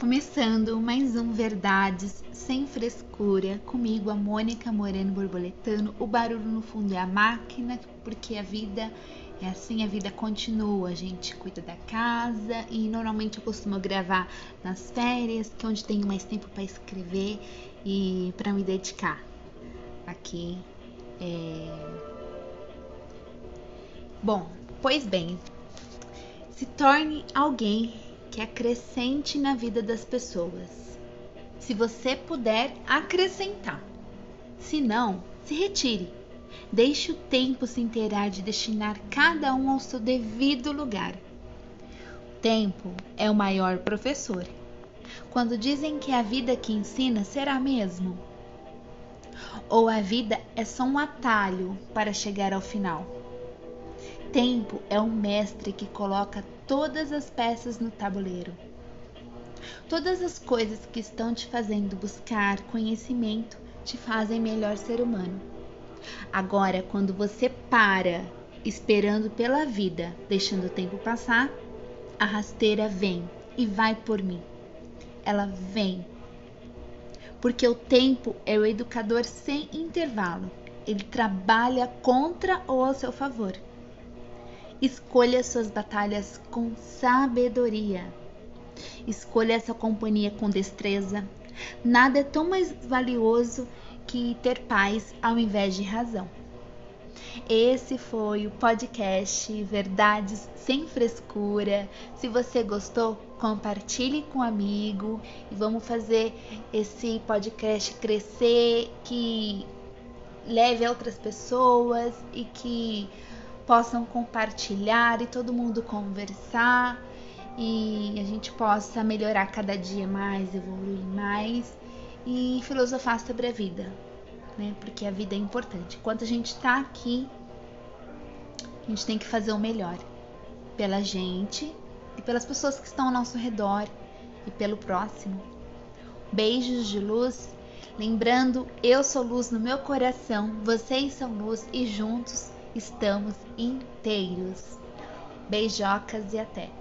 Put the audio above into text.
Começando mais um Verdades Sem Frescura, comigo a Mônica Moreno Borboletano. O barulho no fundo é a máquina, porque a vida é assim, a vida continua. A gente cuida da casa e normalmente eu costumo gravar nas férias, que é onde tenho mais tempo para escrever e para me dedicar. Aqui é... Bom, pois bem, se torne alguém que acrescente na vida das pessoas. Se você puder acrescentar. Se não, se retire. Deixe o tempo se inteirar de destinar cada um ao seu devido lugar. O tempo é o maior professor. Quando dizem que a vida que ensina será mesmo? Ou a vida é só um atalho para chegar ao final? Tempo é um mestre que coloca todas as peças no tabuleiro. Todas as coisas que estão te fazendo buscar conhecimento te fazem melhor ser humano. Agora, quando você para esperando pela vida, deixando o tempo passar, a rasteira vem e vai por mim. Ela vem. Porque o tempo é o educador sem intervalo. Ele trabalha contra ou a seu favor. Escolha suas batalhas com sabedoria. Escolha essa companhia com destreza. Nada é tão mais valioso que ter paz ao invés de razão. Esse foi o podcast Verdades Sem Frescura. Se você gostou, compartilhe com um amigo e vamos fazer esse podcast crescer, que leve a outras pessoas e que possam compartilhar e todo mundo conversar e a gente possa melhorar cada dia mais, evoluir mais e filosofar sobre a vida, né? Porque a vida é importante. Enquanto a gente está aqui, a gente tem que fazer o melhor pela gente e pelas pessoas que estão ao nosso redor e pelo próximo. Beijos de luz. Lembrando, eu sou luz no meu coração, vocês são luz e juntos estamos inteiros. Beijocas e até!